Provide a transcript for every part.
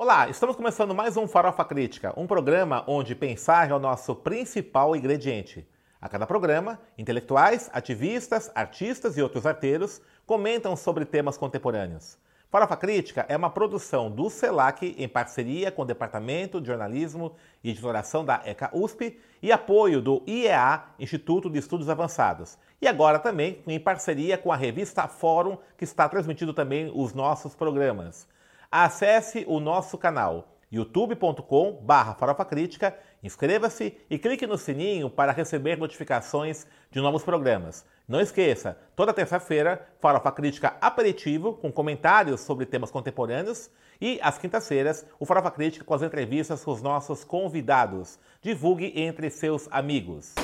Olá, estamos começando mais um Farofa Crítica, um programa onde pensar é o nosso principal ingrediente. A cada programa, intelectuais, ativistas, artistas e outros arteiros comentam sobre temas contemporâneos. Farofa Crítica é uma produção do CELAC em parceria com o Departamento de Jornalismo e Editoração da ECA USP e apoio do IEA, Instituto de Estudos Avançados. E agora também em parceria com a revista Fórum, que está transmitindo também os nossos programas. Acesse o nosso canal youtube.com barra farofa crítica, inscreva-se e clique no sininho para receber notificações de novos programas. Não esqueça, toda terça-feira, Farofa Crítica Aperitivo, com comentários sobre temas contemporâneos, e às quintas-feiras, o Farofa Crítica com as entrevistas com os nossos convidados. Divulgue entre seus amigos.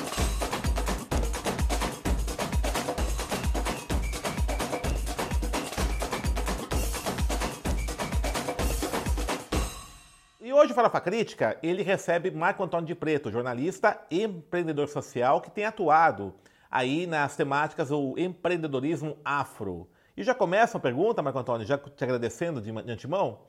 Hoje o Farofa Crítica, ele recebe Marco Antônio de Preto, jornalista e empreendedor social que tem atuado aí nas temáticas do empreendedorismo afro. E já começa uma pergunta, Marco Antônio, já te agradecendo de, de antemão.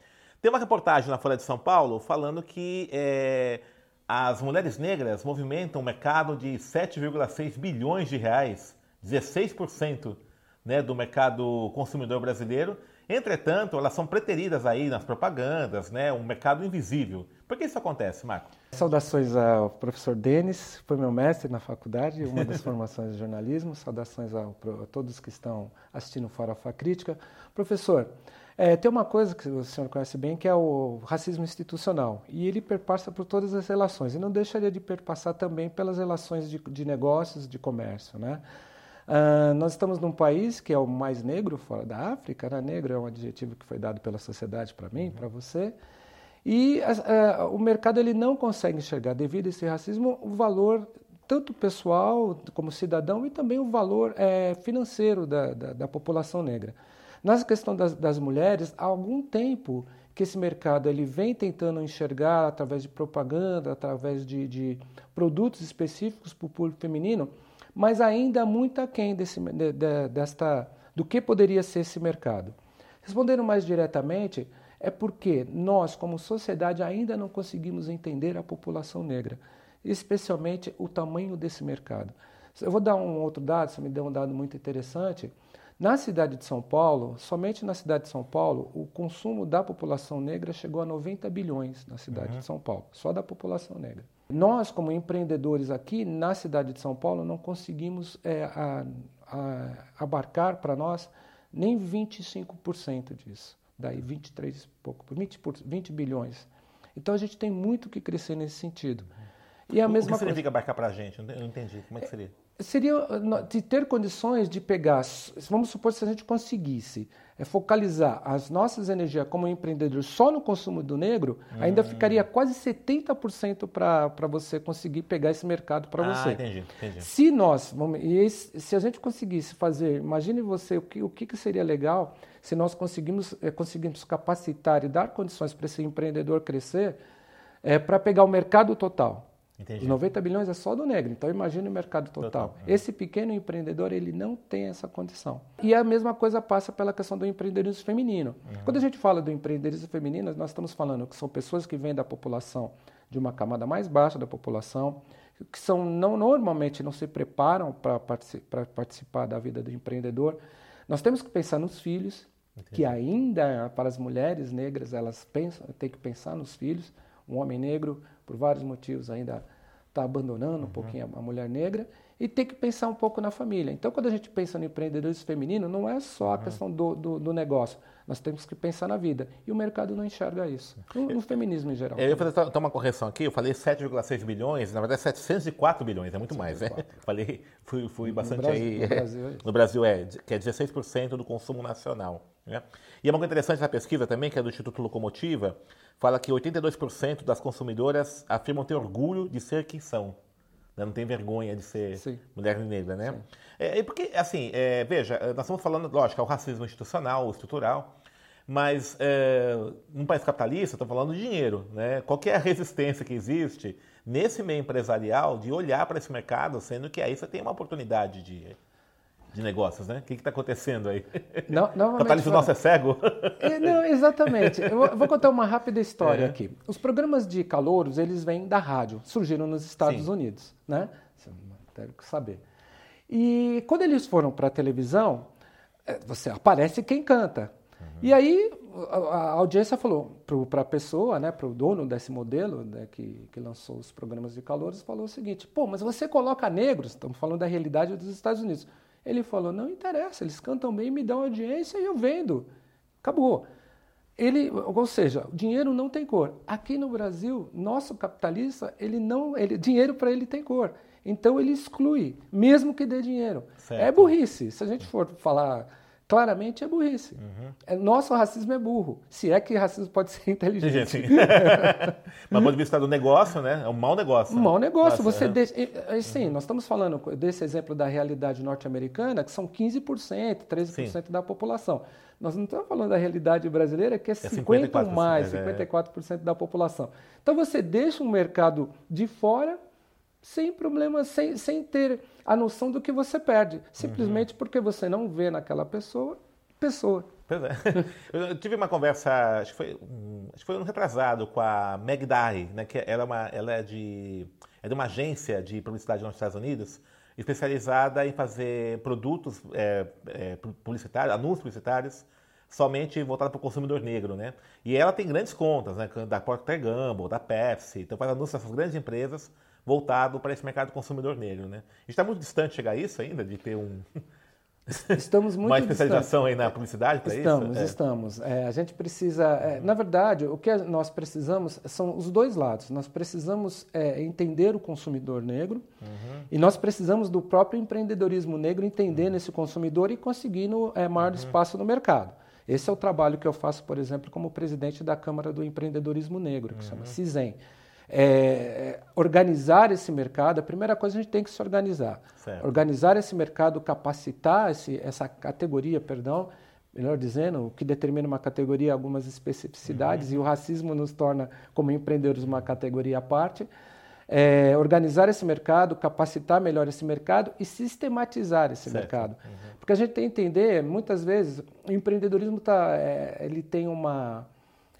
Tem uma reportagem na Folha de São Paulo falando que é, as mulheres negras movimentam um mercado de 7,6 bilhões de reais, 16% né, do mercado consumidor brasileiro, Entretanto, elas são preteridas aí nas propagandas, né? Um mercado invisível. Por que isso acontece, Marco? Saudações ao professor Denis, foi meu mestre na faculdade, uma das formações de jornalismo. Saudações a, a todos que estão assistindo Farofa Crítica. Professor, é, tem uma coisa que o senhor conhece bem, que é o racismo institucional. E ele perpassa por todas as relações. E não deixaria de perpassar também pelas relações de, de negócios, de comércio, né? Uh, nós estamos num país que é o mais negro fora da África, né? negro é um adjetivo que foi dado pela sociedade para mim, para você, e uh, o mercado ele não consegue enxergar, devido a esse racismo, o valor tanto pessoal como cidadão e também o valor é, financeiro da, da, da, população negra. Na questão das, das, mulheres, há algum tempo que esse mercado ele vem tentando enxergar através de propaganda, através de, de produtos específicos para o público feminino, mas ainda muito aquém desse, de, de, desta, do que poderia ser esse mercado. Respondendo mais diretamente, é porque nós, como sociedade, ainda não conseguimos entender a população negra, especialmente o tamanho desse mercado. Eu vou dar um outro dado, você me deu um dado muito interessante. Na cidade de São Paulo, somente na cidade de São Paulo, o consumo da população negra chegou a 90 bilhões na cidade uhum. de São Paulo, só da população negra. Nós, como empreendedores aqui na cidade de São Paulo, não conseguimos é, a, a, abarcar para nós nem 25% disso. Daí 23 pouco, 20, 20 bilhões. Então a gente tem muito que crescer nesse sentido. E a o mesma que significa coisa... abarcar para a gente? Eu não entendi. Como é que seria? Seria de ter condições de pegar, vamos supor se a gente conseguisse é focalizar as nossas energias como empreendedor só no consumo do negro, hum. ainda ficaria quase 70% para você conseguir pegar esse mercado para ah, você. Entendi, entendi. Se nós, se a gente conseguisse fazer, imagine você o que, o que seria legal se nós conseguimos, é, conseguimos capacitar e dar condições para esse empreendedor crescer, é, para pegar o mercado total. Entendi. Os 90 bilhões é só do negro, então imagine o mercado total. total. É. Esse pequeno empreendedor, ele não tem essa condição. E a mesma coisa passa pela questão do empreendedorismo feminino. Uhum. Quando a gente fala do empreendedorismo feminino, nós estamos falando que são pessoas que vêm da população, de uma camada mais baixa da população, que são não normalmente não se preparam para participar, participar da vida do empreendedor. Nós temos que pensar nos filhos, Entendi. que ainda para as mulheres negras elas pensam, têm que pensar nos filhos. Um homem negro por vários motivos ainda está abandonando um uhum. pouquinho a, a mulher negra e tem que pensar um pouco na família. Então, quando a gente pensa no empreendedorismo feminino, não é só a uhum. questão do, do, do, negócio. Nós temos que pensar na vida. E o mercado não enxerga isso. No, no feminismo em geral. Eu ia fazer uma correção aqui. Eu falei 7,6 bilhões, na verdade 704 bilhões, é muito 704. mais, né? Falei, fui, fui bastante Brasil, aí. No Brasil, é no Brasil é, que é 16% do consumo nacional. Né? E é uma coisa interessante essa pesquisa também, que é do Instituto Locomotiva, fala que 82% das consumidoras afirmam ter orgulho de ser quem são. Né? Não tem vergonha de ser Sim. mulher negra, né? É, porque, assim, é, veja, nós estamos falando, lógico, é o racismo institucional, estrutural, mas é, num país capitalista, estou falando de dinheiro, né? Qual é a resistência que existe nesse meio empresarial de olhar para esse mercado, sendo que aí você tem uma oportunidade de de negócios, né? O que está acontecendo aí? Não, novamente, o nosso é cego? É, não, exatamente. Eu vou contar uma rápida história é. aqui. Os programas de calouros, eles vêm da rádio, surgiram nos Estados Sim. Unidos, né? Deve saber. E quando eles foram para a televisão, é, você aparece quem canta. Uhum. E aí a, a audiência falou para a pessoa, né, para o dono desse modelo né, que, que lançou os programas de calouros, falou o seguinte: pô, mas você coloca negros, estamos falando da realidade dos Estados Unidos. Ele falou: não interessa, eles cantam bem, me dão audiência e eu vendo. Acabou. Ele, ou seja, o dinheiro não tem cor. Aqui no Brasil, nosso capitalista, ele não, ele, dinheiro para ele tem cor. Então ele exclui, mesmo que dê dinheiro. Certo. É burrice. Se a gente for falar claramente, é burrice. Uhum. É, nosso racismo é burro. Se é que racismo pode ser inteligente. Mas do ponto de vista do negócio, né? É um mau negócio. Um né? mau negócio. Nossa, Você deixa, sim, uhum. nós estamos falando desse exemplo da realidade norte-americana, que são 15%, 13% sim. da população. Nós não estamos falando da realidade brasileira, que é, é 50 mais, 54% é. da população. Então você deixa um mercado de fora sem problema, sem, sem ter a noção do que você perde, simplesmente uhum. porque você não vê naquela pessoa pessoa. Pois é. Eu tive uma conversa, acho que foi, acho que foi um retrasado com a Meg Dahi, né, que ela é, uma, ela é, de, é de uma agência de publicidade nos Estados Unidos, especializada em fazer produtos é, é, publicitários, anúncios publicitários, somente voltado para o consumidor negro, né? E ela tem grandes contas, né? Da Procter Gamble, da Pepsi, então faz anúncios dessas grandes empresas voltado para esse mercado consumidor negro. Né? A gente está muito distante chegar a isso ainda, de ter um. Estamos muito Uma especialização aí na publicidade para isso? Estamos, é. estamos. É, a gente precisa. É, na verdade, o que nós precisamos são os dois lados. Nós precisamos é, entender o consumidor negro uhum. e nós precisamos do próprio empreendedorismo negro entendendo uhum. esse consumidor e conseguindo é, maior uhum. espaço no mercado. Esse é o trabalho que eu faço, por exemplo, como presidente da Câmara do Empreendedorismo Negro, que uhum. chama CISEM é, organizar esse mercado, a primeira coisa a gente tem que se organizar. Certo. Organizar esse mercado, capacitar esse, essa categoria, perdão, melhor dizendo, o que determina uma categoria algumas especificidades uhum. e o racismo nos torna, como empreendedores, uma categoria à parte. É, organizar esse mercado, capacitar melhor esse mercado e sistematizar esse certo. mercado. Uhum. Porque a gente tem que entender, muitas vezes, o empreendedorismo tá, é, ele tem uma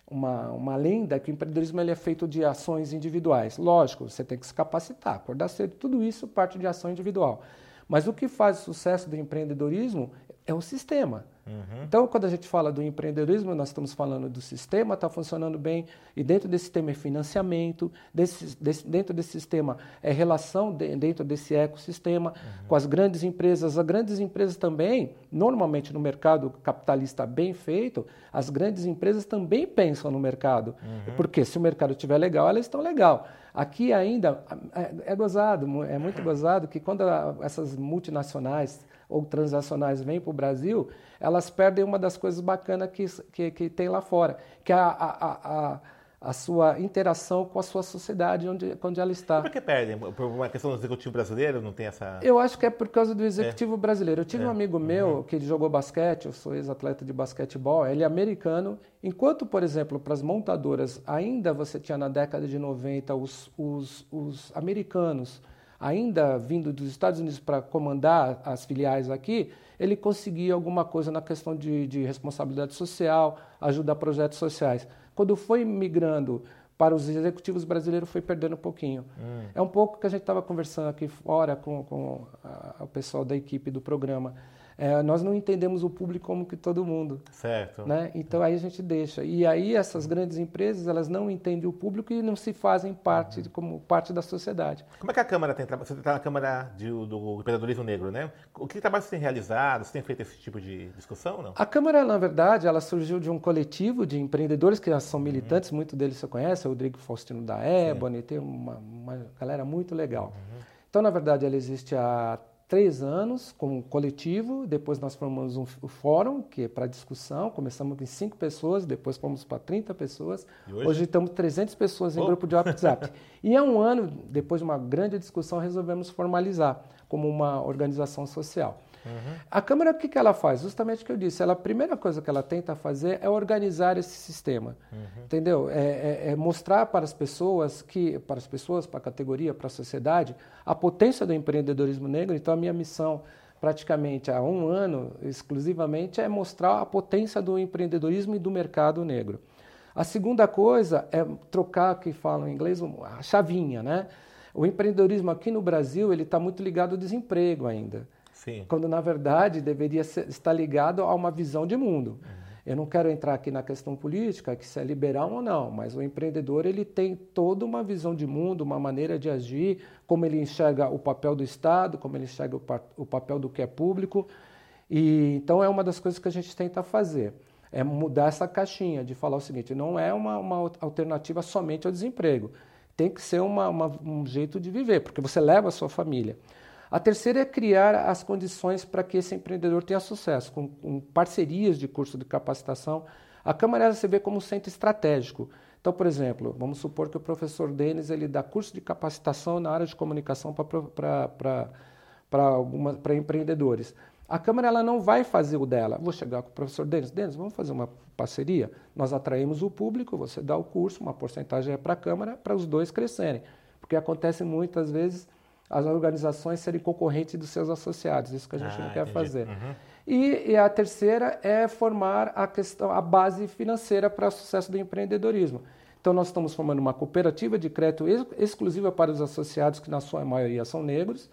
uma, uma lenda que o empreendedorismo ele é feito de ações individuais. Lógico, você tem que se capacitar, acordar cedo, tudo isso parte de ação individual. Mas o que faz o sucesso do empreendedorismo é o sistema. Uhum. Então, quando a gente fala do empreendedorismo, nós estamos falando do sistema, está funcionando bem, e dentro desse sistema é financiamento, desse, desse, dentro desse sistema é relação de, dentro desse ecossistema uhum. com as grandes empresas. As grandes empresas também, normalmente no mercado capitalista bem feito, as grandes empresas também pensam no mercado. Uhum. Porque se o mercado estiver legal, elas estão legal. Aqui ainda é, é gozado, é muito gozado que quando a, essas multinacionais ou transacionais vêm para o Brasil, elas perdem uma das coisas bacanas que, que, que tem lá fora, que é a, a, a, a sua interação com a sua sociedade onde, onde ela está. por que perdem? Por uma questão do executivo brasileiro? Não tem essa. Eu acho que é por causa do executivo é. brasileiro. Eu tive é. um amigo meu uhum. que jogou basquete, eu sou ex-atleta de basquetebol, ele é americano. Enquanto, por exemplo, para as montadoras, ainda você tinha na década de 90 os, os, os americanos ainda vindo dos Estados Unidos para comandar as filiais aqui, ele conseguia alguma coisa na questão de, de responsabilidade social, ajudar projetos sociais. Quando foi migrando para os executivos brasileiros, foi perdendo um pouquinho. Hum. É um pouco que a gente estava conversando aqui fora com, com a, o pessoal da equipe do programa. É, nós não entendemos o público como que todo mundo. Certo. Né? Então aí a gente deixa. E aí essas grandes empresas, elas não entendem o público e não se fazem parte uhum. como parte da sociedade. Como é que a Câmara tem trabalho? Você está na Câmara de, do empreendedorismo negro, né? O que trabalho você tem realizado? Você tem feito esse tipo de discussão não? A Câmara, na verdade, ela surgiu de um coletivo de empreendedores que são militantes, uhum. muito deles você conhece, o Rodrigo Faustino da Ebony, tem uma, uma galera muito legal. Uhum. Então, na verdade, ela existe há três anos como coletivo, depois nós formamos um, um fórum, que é para discussão, começamos com cinco pessoas, depois fomos para 30 pessoas, hoje? hoje? estamos 300 pessoas em oh. grupo de WhatsApp. e há um ano, depois de uma grande discussão, resolvemos formalizar como uma organização social. Uhum. A Câmara, o que, que ela faz? Justamente o que eu disse. Ela, a primeira coisa que ela tenta fazer é organizar esse sistema. Uhum. Entendeu? É, é, é, mostrar para as pessoas que, para as pessoas, para a categoria, para a sociedade, a potência do empreendedorismo negro. Então, a minha missão praticamente há um ano, exclusivamente, é mostrar a potência do empreendedorismo e do mercado negro. A segunda coisa é trocar, que falam em inglês, a chavinha, né? O empreendedorismo aqui no Brasil ele está muito ligado ao desemprego ainda. Sim. Quando na verdade deveria ser, estar ligado a uma visão de mundo. Uhum. Eu não quero entrar aqui na questão política, que se é liberal ou não, mas o empreendedor ele tem toda uma visão de mundo, uma maneira de agir, como ele enxerga o papel do Estado, como ele enxerga o, o papel do que é público. E então é uma das coisas que a gente tenta fazer, é mudar essa caixinha de falar o seguinte: não é uma, uma alternativa somente ao desemprego, tem que ser uma, uma, um jeito de viver, porque você leva a sua família. A terceira é criar as condições para que esse empreendedor tenha sucesso, com, com parcerias de curso de capacitação. A Câmara se vê como um centro estratégico. Então, por exemplo, vamos supor que o professor Denis ele dá curso de capacitação na área de comunicação para empreendedores. A Câmara ela não vai fazer o dela. Vou chegar com o professor Denis. Denis, vamos fazer uma parceria? Nós atraímos o público, você dá o curso, uma porcentagem é para a Câmara, para os dois crescerem. Porque acontece muitas vezes as organizações serem concorrentes dos seus associados. Isso que a gente ah, não quer entendi. fazer. Uhum. E, e, a terceira é formar a questão, a base financeira para o sucesso do empreendedorismo. Então nós estamos formando uma cooperativa de crédito ex exclusiva para os associados que na sua maioria são negros.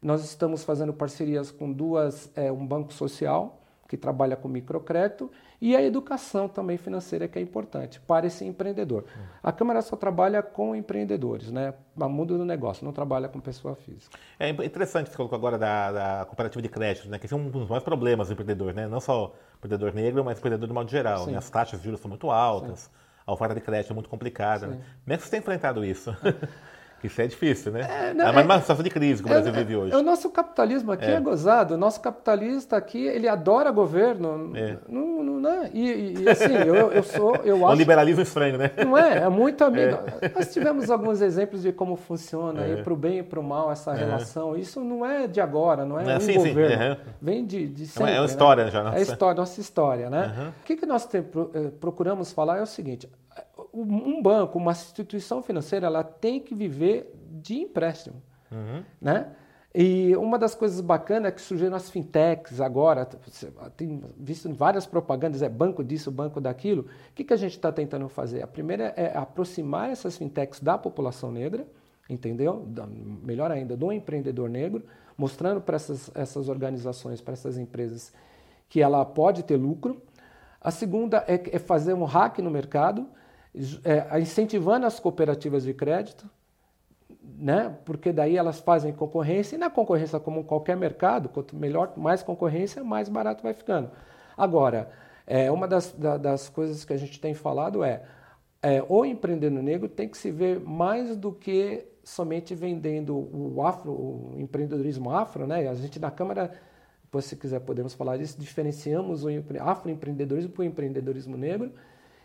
Nós estamos fazendo parcerias com duas, é, um banco social que trabalha com microcrédito e a educação também financeira que é importante para esse empreendedor. A Câmara só trabalha com empreendedores, né? No mundo do negócio, não trabalha com pessoa física. É interessante você colocou agora da, da cooperativa de crédito, né? Que é um dos maiores problemas do empreendedor, né? Não só empreendedor negro, mas empreendedor de modo geral. Né? As taxas de juros são muito altas, Sim. a oferta de crédito é muito complicada. Né? Como é que você tem enfrentado isso? Isso é difícil, né? É, não, é mais uma situação de crise que o Brasil é, vive hoje. O nosso capitalismo aqui é, é gozado. O nosso capitalista aqui, ele adora governo. É. Não, não, né? e, e, assim, eu, eu sou... Eu acho, um liberalismo estranho, né? Não é? É muito amigo. É. Nós tivemos alguns exemplos de como funciona, é. para o bem e para o mal, essa é. relação. Isso não é de agora, não é um sim, governo. Sim. Vem de, de sempre. É uma história né? já. Nossa. É história, nossa história, né? Uhum. O que, que nós te, eh, procuramos falar é o seguinte um banco, uma instituição financeira, ela tem que viver de empréstimo, uhum. né? E uma das coisas bacanas é que surgiram as fintechs agora, tem visto várias propagandas, é banco disso, banco daquilo. O que, que a gente está tentando fazer? A primeira é aproximar essas fintechs da população negra, entendeu? melhor ainda, do empreendedor negro, mostrando para essas, essas organizações, para essas empresas, que ela pode ter lucro. A segunda é, é fazer um hack no mercado, é, incentivando as cooperativas de crédito, né? porque daí elas fazem concorrência, e na concorrência, como qualquer mercado, quanto melhor, mais concorrência, mais barato vai ficando. Agora, é, uma das, da, das coisas que a gente tem falado é, é, o empreendedor negro tem que se ver mais do que somente vendendo o afro, o empreendedorismo afro, né? A gente na Câmara, se quiser podemos falar disso, diferenciamos o afroempreendedorismo para o empreendedorismo negro,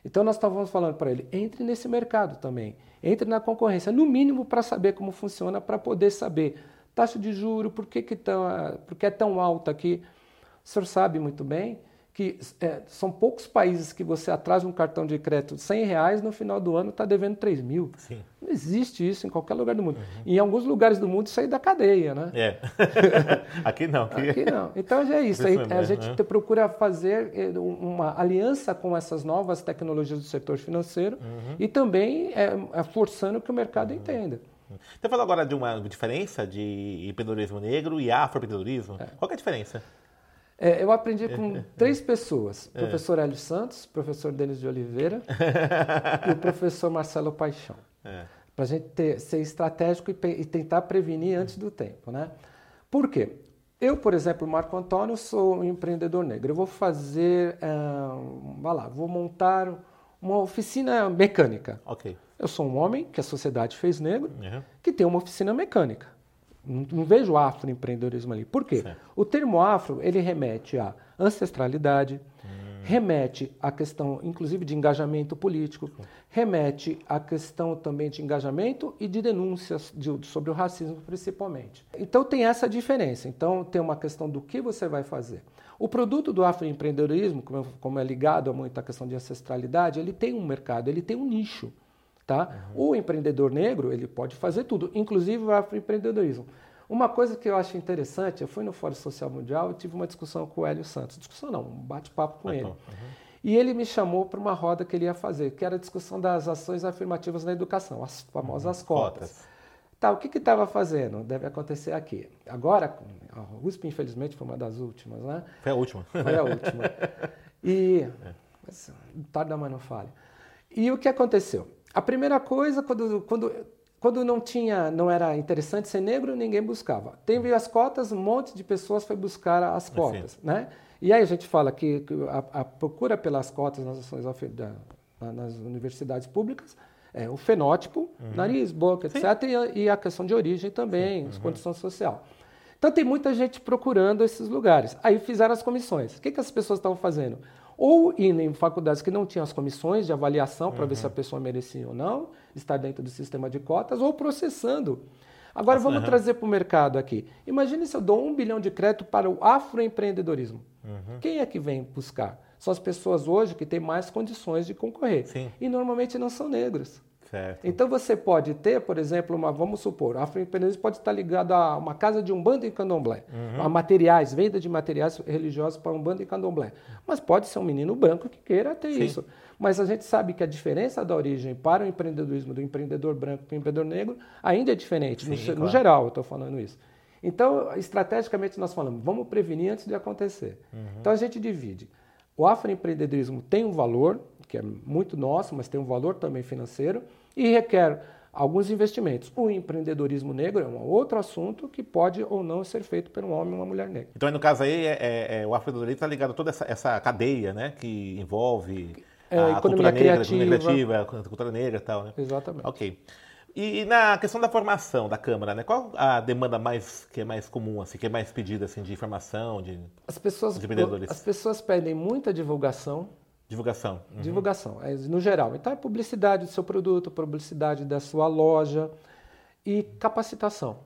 então nós estávamos falando para ele, entre nesse mercado também, entre na concorrência, no mínimo para saber como funciona, para poder saber taxa de juro, por que, que, tão, por que é tão alta aqui. O senhor sabe muito bem que é, são poucos países que você atrasa um cartão de crédito de 100 reais no final do ano está devendo 3 mil. Sim. Não existe isso em qualquer lugar do mundo. Uhum. Em alguns lugares do mundo isso aí da cadeia, né? É. aqui não. Aqui... aqui não. Então é isso. Aí, a gente uhum. procura fazer eh, uma aliança com essas novas tecnologias do setor financeiro uhum. e também é, forçando que o mercado uhum. entenda. Você falou agora de uma diferença de empreendedorismo negro e afroempreendedorismo. É. Qual é a diferença? É, eu aprendi com três pessoas: é. professor Hélio Santos, professor Denis de Oliveira e o professor Marcelo Paixão. É. Para a gente ter, ser estratégico e, e, tentar prevenir antes do tempo. Né? Por quê? Eu, por exemplo, Marco Antônio, sou um empreendedor negro. Eu vou fazer, uh, vai lá, vou montar uma oficina mecânica. Ok. Eu sou um homem que a sociedade fez negro, uhum. que tem uma oficina mecânica. Não, não vejo afroempreendedorismo ali. Por quê? Certo. O termo afro, ele remete à ancestralidade, hum. remete à questão, inclusive, de engajamento político, remete à questão também de engajamento e de denúncias de, sobre o racismo, principalmente. Então, tem essa diferença. Então, tem uma questão do que você vai fazer. O produto do afroempreendedorismo, como, como é ligado a muita questão de ancestralidade, ele tem um mercado, ele tem um nicho. Tá? Uhum. O empreendedor negro ele pode fazer tudo, inclusive o afroempreendedorismo. Uma coisa que eu acho interessante, eu fui no Fórum Social Mundial e tive uma discussão com o Hélio Santos. Discussão não, um bate-papo com ele. Uhum. E ele me chamou para uma roda que ele ia fazer, que era a discussão das ações afirmativas na educação, as famosas uhum. cotas. cotas. Tá, o que estava fazendo? Deve acontecer aqui. Agora, a USP, infelizmente, foi uma das últimas, né? Foi a última. Foi a última. E. É. Tarda, mas não falha. E o que aconteceu? A primeira coisa, quando, quando quando não tinha, não era interessante ser negro, ninguém buscava. Teve as cotas, um monte de pessoas foi buscar as cotas, né? E aí a gente fala que a, a procura pelas cotas nas ações da, nas universidades públicas é o fenótipo, uhum. nariz, boca, etc. E, e a, questão de origem também, uhum. condição social. Então tem muita gente procurando esses lugares. Aí fizeram as comissões. O que, que as pessoas estavam fazendo? Ou indo em faculdades que não tinham as comissões de avaliação para uhum. ver se a uhum. pessoa merecia ou não estar dentro do sistema de cotas, ou processando. Agora vamos uhum. trazer para o mercado aqui. Imagine se eu dou um bilhão de crédito para o afroempreendedorismo. Uhum. Quem é que vem buscar? São as pessoas hoje que têm mais condições de concorrer. Sim. E normalmente não são negros. Certo. Então você pode ter, por exemplo, uma, vamos supor, a afroempreendedorismo pode estar ligado a uma casa de umbanda e candomblé, uhum. a materiais, venda de materiais religiosos para umbanda e candomblé. Mas pode ser um menino branco que queira ter Sim. isso. Mas a gente sabe que a diferença da origem para o empreendedorismo do empreendedor branco para o empreendedor negro ainda é diferente, Sim, no, claro. no geral eu estou falando isso. Então, estrategicamente nós falamos, vamos prevenir antes de acontecer. Uhum. Então a gente divide. O afroempreendedorismo tem um valor, que é muito nosso, mas tem um valor também financeiro, e requer alguns investimentos. O empreendedorismo negro é um outro assunto que pode ou não ser feito por um homem ou uma mulher negra. Então, no caso aí, é, é, é o afroempreendedorismo está ligado a toda essa, essa cadeia né, que envolve é, a, cultura negra, criativa, a cultura criativa, a cultura negra e tal. Né? Exatamente. Ok. E, e, na questão da formação da Câmara, né? Qual a demanda mais que é mais comum, assim, que é mais pedida assim, de informação, de, as pessoas, de As pessoas pedem muita divulgação, Divulgação. Uhum. Divulgação, é, no geral. Então é publicidade do seu produto, publicidade da sua loja e capacitação.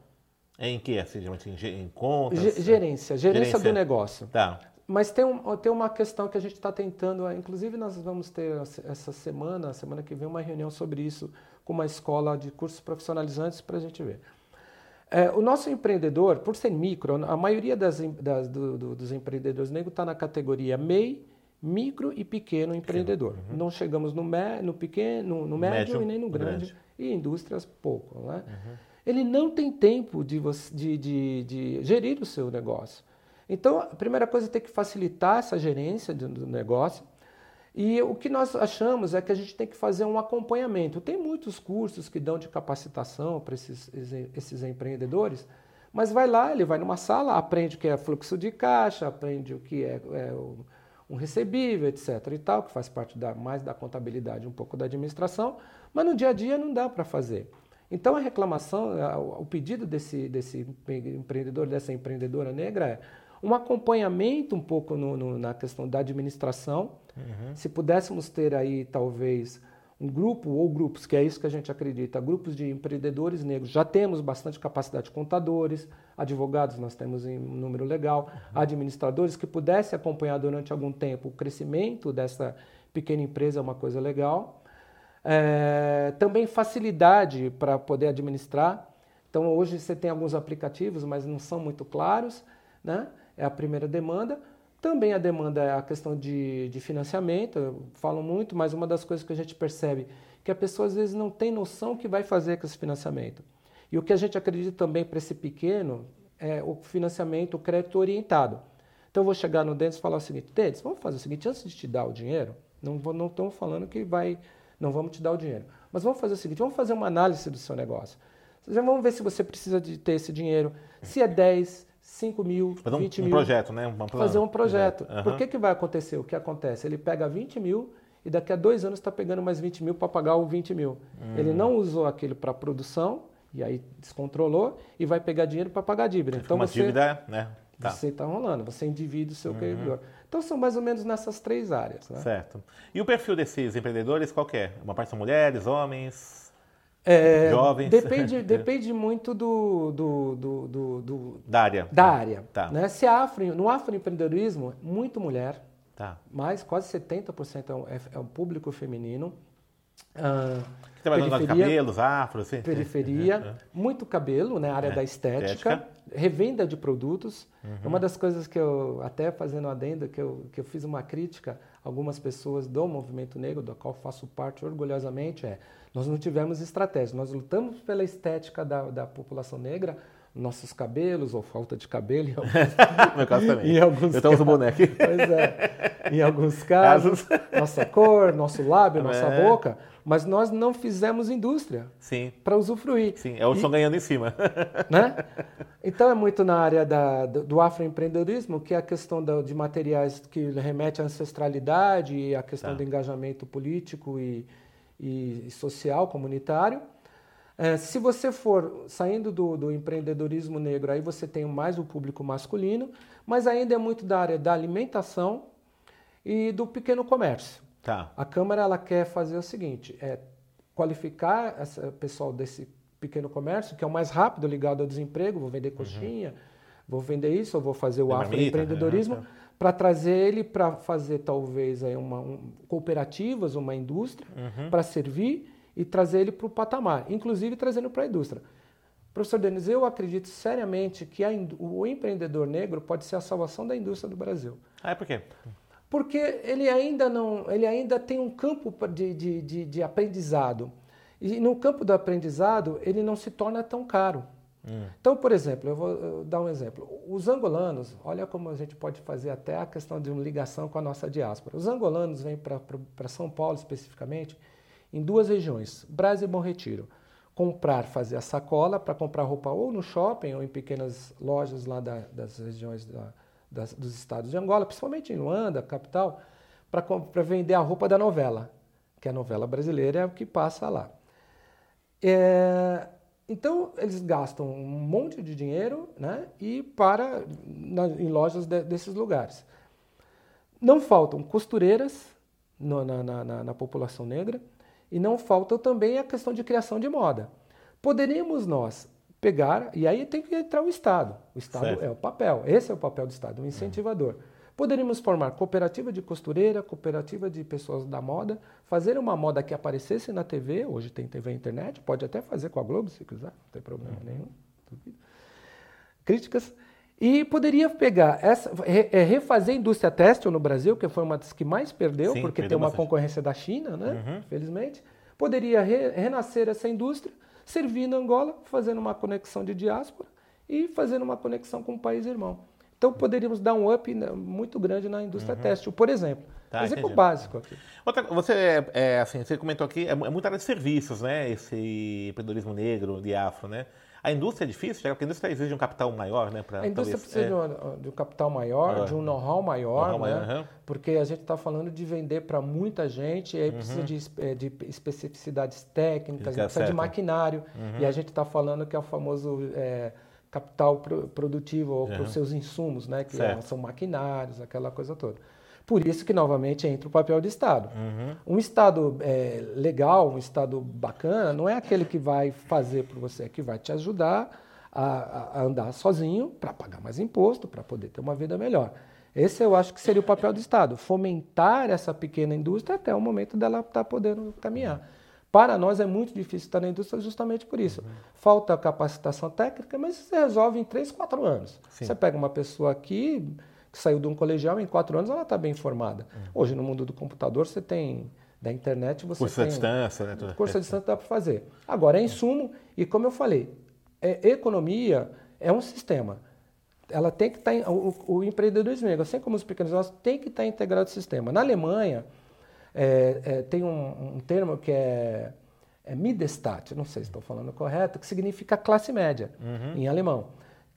É em que, assim, em contas? Gerência, gerência, gerência do negócio. Tá. Mas tem, um, tem uma questão que a gente está tentando, inclusive nós vamos ter essa semana, semana que vem, uma reunião sobre isso com uma escola de cursos profissionalizantes para a gente ver. É, o nosso empreendedor, por ser micro, a maioria das, das do, do, dos empreendedores negros está na categoria MEI, micro e pequeno empreendedor. Uhum. Não chegamos no, me, no pequeno, no médio, médio, e nem no grande, grande. e indústrias pouco. Né? Uhum. Ele não tem tempo de, de, de, de, gerir o seu negócio. Então, a primeira coisa é ter que facilitar essa gerência do negócio. E o que nós achamos é que a gente tem que fazer um acompanhamento. Tem muitos cursos que dão de capacitação para esses, esses empreendedores, mas vai lá, ele vai numa sala, aprende o que é fluxo de caixa, aprende o que é, é o um recebível, etc. e tal, que faz parte da, mais da contabilidade, um pouco da administração, mas no dia a dia não dá para fazer. Então a reclamação, o pedido desse, desse empreendedor, dessa empreendedora negra é um acompanhamento um pouco no, no, na questão da administração. Uhum. Se pudéssemos ter aí talvez um grupo ou grupos, que é isso que a gente acredita, grupos de empreendedores negros. Já temos bastante capacidade de contadores, advogados, nós temos em um número legal, uhum. administradores que pudessem acompanhar durante algum tempo o crescimento dessa pequena empresa é uma coisa legal. É, também facilidade para poder administrar. Então, hoje você tem alguns aplicativos, mas não são muito claros, né? É a primeira demanda. Também a demanda é a questão de, de financiamento, eu falo muito, mas uma das coisas que a gente percebe que a pessoa às vezes não tem noção que vai fazer com esse financiamento. E o que a gente acredita também para esse pequeno é o financiamento, o crédito orientado. Então eu vou chegar no Denis e falar o seguinte, Denis, vamos fazer o seguinte, antes de te dar o dinheiro, não, não estamos falando que vai, não vamos te dar o dinheiro, mas vamos fazer o seguinte, vamos fazer uma análise do seu negócio. Vamos ver se você precisa de ter esse dinheiro, se é 10, 5 mil, fazer 20 um, mil. Um projeto, né? Um fazer um projeto. Uhum. Por que, que vai acontecer? O que acontece? Ele pega 20 mil e daqui a dois anos está pegando mais 20 mil para pagar o 20 mil. Hum. Ele não usou aquilo para produção e aí descontrolou e vai pegar dinheiro para pagar a dívida. Então uma você, dívida, né? Tá. Você está rolando, você endivida o seu uhum. credor. Então são mais ou menos nessas três áreas. Né? Certo. E o perfil desses empreendedores qual é? Uma parte são mulheres, homens? É, Jovens. Depende, depende muito do, do, do, do, do da área. Da área. Tá. Né? Se afro, no afroempreendedorismo, muito mulher. Tá. Mais quase 70% é um, é, é um público feminino. Ah, que trabalhou nos cabelos, afro, assim? Periferia, uhum. muito cabelo, né? Área é, da estética, estética, revenda de produtos. Uhum. Uma das coisas que eu, até fazendo adenda, que eu, que eu fiz uma crítica a algumas pessoas do movimento negro, do qual faço parte orgulhosamente, é nós não tivemos estratégia, nós lutamos pela estética da, da população negra, nossos cabelos, ou falta de cabelo. Em alguns, Meu caso também. Em alguns Eu usando boneco. Pois é. Em alguns casos, nossa cor, nosso lábio, é. nossa boca, mas nós não fizemos indústria para usufruir. Sim, é o estão ganhando em cima. Né? Então é muito na área da, do afroempreendedorismo, que é a questão da, de materiais que remete à ancestralidade e a questão tá. do engajamento político e, e social, comunitário. É, se você for saindo do, do, empreendedorismo negro, aí você tem mais o público masculino, mas ainda é muito da área da alimentação e do pequeno comércio. Tá. A Câmara ela quer fazer o seguinte: é qualificar esse pessoal desse pequeno comércio, que é o mais rápido ligado ao desemprego, vou vender uhum. coxinha, uhum. vou vender isso, ou vou fazer o afroempreendedorismo, né? para trazer ele para fazer talvez aí uma um, cooperativas, uma indústria, uhum. para servir e trazer ele para o patamar, inclusive trazendo para a indústria. Professor Denis, eu acredito seriamente que o empreendedor negro pode ser a salvação da indústria do Brasil. Ah, é por quê? Porque ele ainda não, ele ainda tem um campo de, de, de, de aprendizado. E no campo do aprendizado, ele não se torna tão caro. Hum. Então, por exemplo, eu vou dar um exemplo. Os angolanos, olha como a gente pode fazer até a questão de uma ligação com a nossa diáspora. Os angolanos vêm para São Paulo especificamente em duas regiões, Brasil e Bom Retiro. Comprar, fazer a sacola para comprar roupa ou no shopping ou em pequenas lojas lá da, das regiões da, das, dos estados de Angola, principalmente em Luanda, capital, para vender a roupa da novela, que a novela brasileira é o que passa lá. É, então eles gastam um monte de dinheiro né, e para na, em lojas de, desses lugares. Não faltam costureiras no, na, na, na população negra e não falta também a questão de criação de moda. Poderíamos nós pegar, e aí tem que entrar o Estado. O Estado certo. é o papel, esse é o papel do Estado, o incentivador. Poderíamos formar cooperativa de costureira, cooperativa de pessoas da moda, fazer uma moda que aparecesse na TV, hoje tem TV e internet, pode até fazer com a Globo se quiser, não tem problema nenhum. Críticas. E poderia pegar essa, é, refazer a indústria têxtil no Brasil, que foi uma das que mais perdeu, Sim, porque perdeu tem uma bastante. concorrência da China, né? Uhum. Infelizmente. Poderia re, renascer essa indústria, servindo Angola, fazendo uma conexão de diáspora e fazendo uma conexão com o país irmão. Então poderíamos dar um up muito grande na indústria uhum. têxtil, por exemplo. Tá, exemplo entendi. básico aqui. Outra, você, é, é, assim, você comentou aqui, é, é muita área de serviços, né? Esse empreendedorismo negro, de afro, né? A indústria é difícil, porque a indústria exige um capital maior, né? Pra, a indústria talvez, precisa é... de, um, de, um, capital maior, ah. de um know-how maior, know né? Maior, uhum. Porque a gente está falando de vender para muita gente, e aí uhum. precisa de, é, de, especificidades técnicas, precisa certo. de maquinário, uhum. e a gente está falando que é o famoso é, capital produtivo para os seus insumos, né? Que é, são maquinários, aquela coisa toda. Por isso que, novamente, entra o papel do Estado. Uhum. Um Estado é, legal, um Estado bacana, não é aquele que vai fazer por você, é que vai te ajudar a, a andar sozinho para pagar mais imposto, para poder ter uma vida melhor. Esse eu acho que seria o papel do Estado, fomentar essa pequena indústria até o momento dela estar tá podendo caminhar. Para nós é muito difícil estar na indústria justamente por isso. Uhum. Falta capacitação técnica, mas isso se resolve em 3, 4 anos. Sim. Você pega uma pessoa aqui, que saiu de um colegial, em quatro anos ela está bem formada. Uhum. Hoje, no mundo do computador, você tem. Da internet, você curso tem. Curso à distância, né? Curso à distância dá para fazer. Agora, é insumo, e como eu falei, é, economia é um sistema. Ela tem que estar. Tá o, o empreendedorismo, assim como os pequenos negócios, tem que estar tá integrado ao sistema. Na Alemanha, é, é, tem um, um, termo que é, é Midestat, não sei se estou falando correto, que significa classe média uhum. em alemão.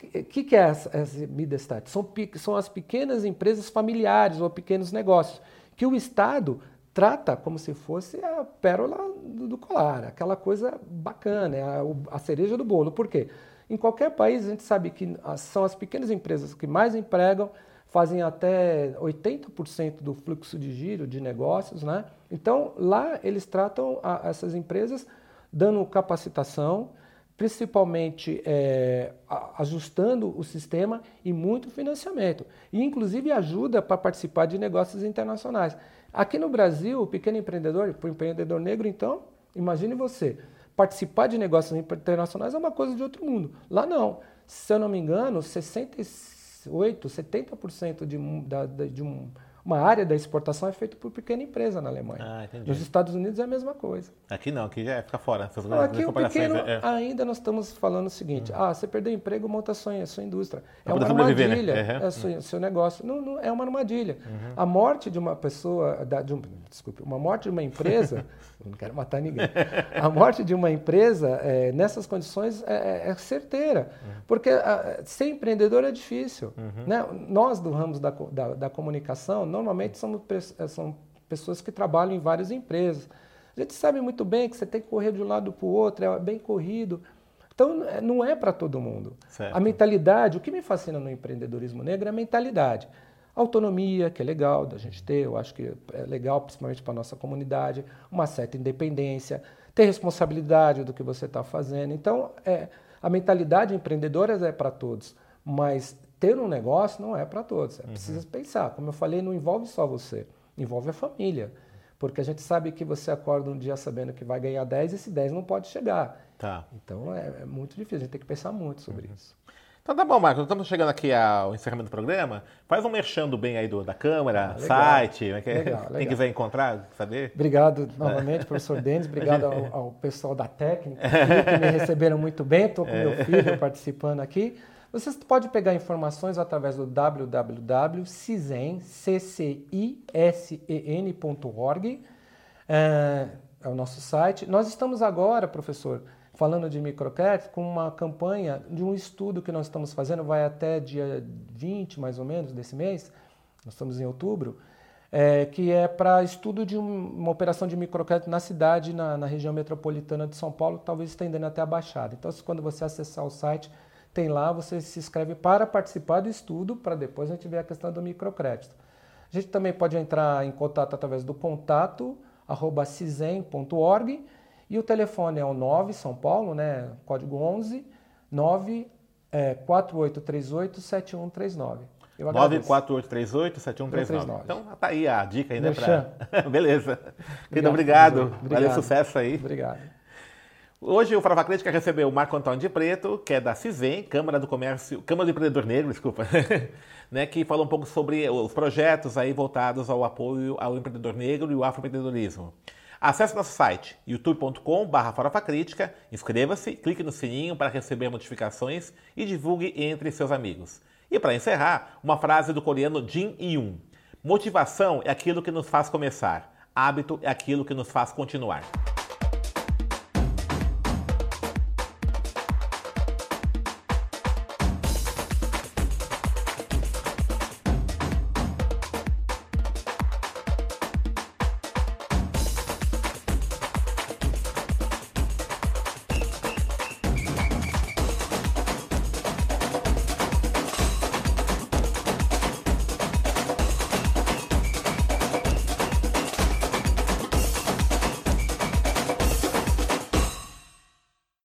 O que, que, é essa, essa Midestat? São, são as pequenas empresas familiares ou pequenos negócios que o Estado trata como se fosse a pérola do, do colar, aquela coisa bacana, é a, a, cereja do bolo. Por quê? Em qualquer país a gente sabe que são as pequenas empresas que mais empregam, fazem até 80% do fluxo de giro de negócios, né? Então lá eles tratam a, essas empresas dando capacitação, principalmente é, ajustando o sistema e muito financiamento. E, inclusive, ajuda para participar de negócios internacionais. Aqui no Brasil, o pequeno empreendedor, o empreendedor negro, então, imagine você, participar de negócios internacionais é uma coisa de outro mundo. Lá não. Se eu não me engano, 68, 70% de, de, de um uma área da exportação é feita por pequena empresa na Alemanha. Ah, Nos Estados Unidos é a mesma coisa. Aqui não, aqui já é, fica fora. Não, aqui o pequeno, é. ainda nós estamos falando o seguinte, uhum. ah, você perdeu emprego, monta a sua, a sua indústria. É uma né? armadilha, né? uhum. é o seu, seu, negócio. Não, não, é uma armadilha. Uhum. A morte de uma pessoa, da, de um, desculpe, uma morte de uma empresa, não quero matar ninguém, a morte de uma empresa é, nessas condições é, é, é certeira, uhum. porque a, ser empreendedor é difícil. Uhum. Né? Nós do ramo da, da, da comunicação, normalmente somos, eh, são pessoas que trabalham em várias empresas. A gente sabe muito bem que você tem que correr de um lado para o outro, é bem corrido. Então, eh, não é para todo mundo. Certo. A mentalidade, o que me fascina no empreendedorismo negro é a mentalidade. Autonomia, que é legal da gente ter, eu acho que é legal, principalmente para a nossa comunidade, uma certa independência, ter responsabilidade do que você está fazendo. Então, é, a mentalidade empreendedora é para todos, mas ter um negócio não é para todos. É uhum. preciso pensar. Como eu falei, não envolve só você, envolve a família. Porque a gente sabe que você acorda um dia sabendo que vai ganhar 10 e esse 10 não pode chegar. Tá. Então é, é muito difícil, a gente tem que pensar muito sobre uhum. isso. Então tá bom, Marcos, estamos chegando aqui ao encerramento do programa. Faz um merchando bem aí do, da câmera, ah, site, né, legal, legal. quem quiser encontrar, saber. Obrigado novamente, professor Denis, obrigado ao, ao, pessoal da técnica que me receberam muito bem, estou com é. meu filho participando aqui. Você pode pegar informações através do www.cisen.org, é, é o nosso site. Nós estamos agora, professor, falando de microcrédito, com uma campanha de um estudo que nós estamos fazendo, vai até dia 20 mais ou menos desse mês, nós estamos em outubro, é, que é para estudo de um, uma operação de microcrédito na cidade, na, na, região metropolitana de São Paulo, talvez estendendo até a Baixada. Então, quando você acessar o site, tem lá, você se inscreve para participar do estudo, para depois a gente ver a questão do microcrédito. A gente também pode entrar em contato através do contato arroba cisen.org e o telefone é o 9 São Paulo, né, código 11 9 é, 4838 7139. 94838-7139. Então, tá aí a dica aí, né? Pra... Beleza. Querido, obrigado. obrigado. Valeu, sucesso aí. Obrigado. Hoje o Farava Crítica recebeu o Marco Antônio de Preto, que é da CISEM, Câmara do Comércio, Câmara do Empreendedor Negro, desculpa, né, que falou um pouco sobre os projetos aí voltados ao apoio ao empreendedor negro e o afroempreendedorismo. Acesse nosso site youtube.com.br Crítica, inscreva-se, clique no sininho para receber notificações e divulgue entre seus amigos. E para encerrar, uma frase do coreano Jin Yoon. Motivação é aquilo que nos faz começar, hábito é aquilo que nos faz continuar.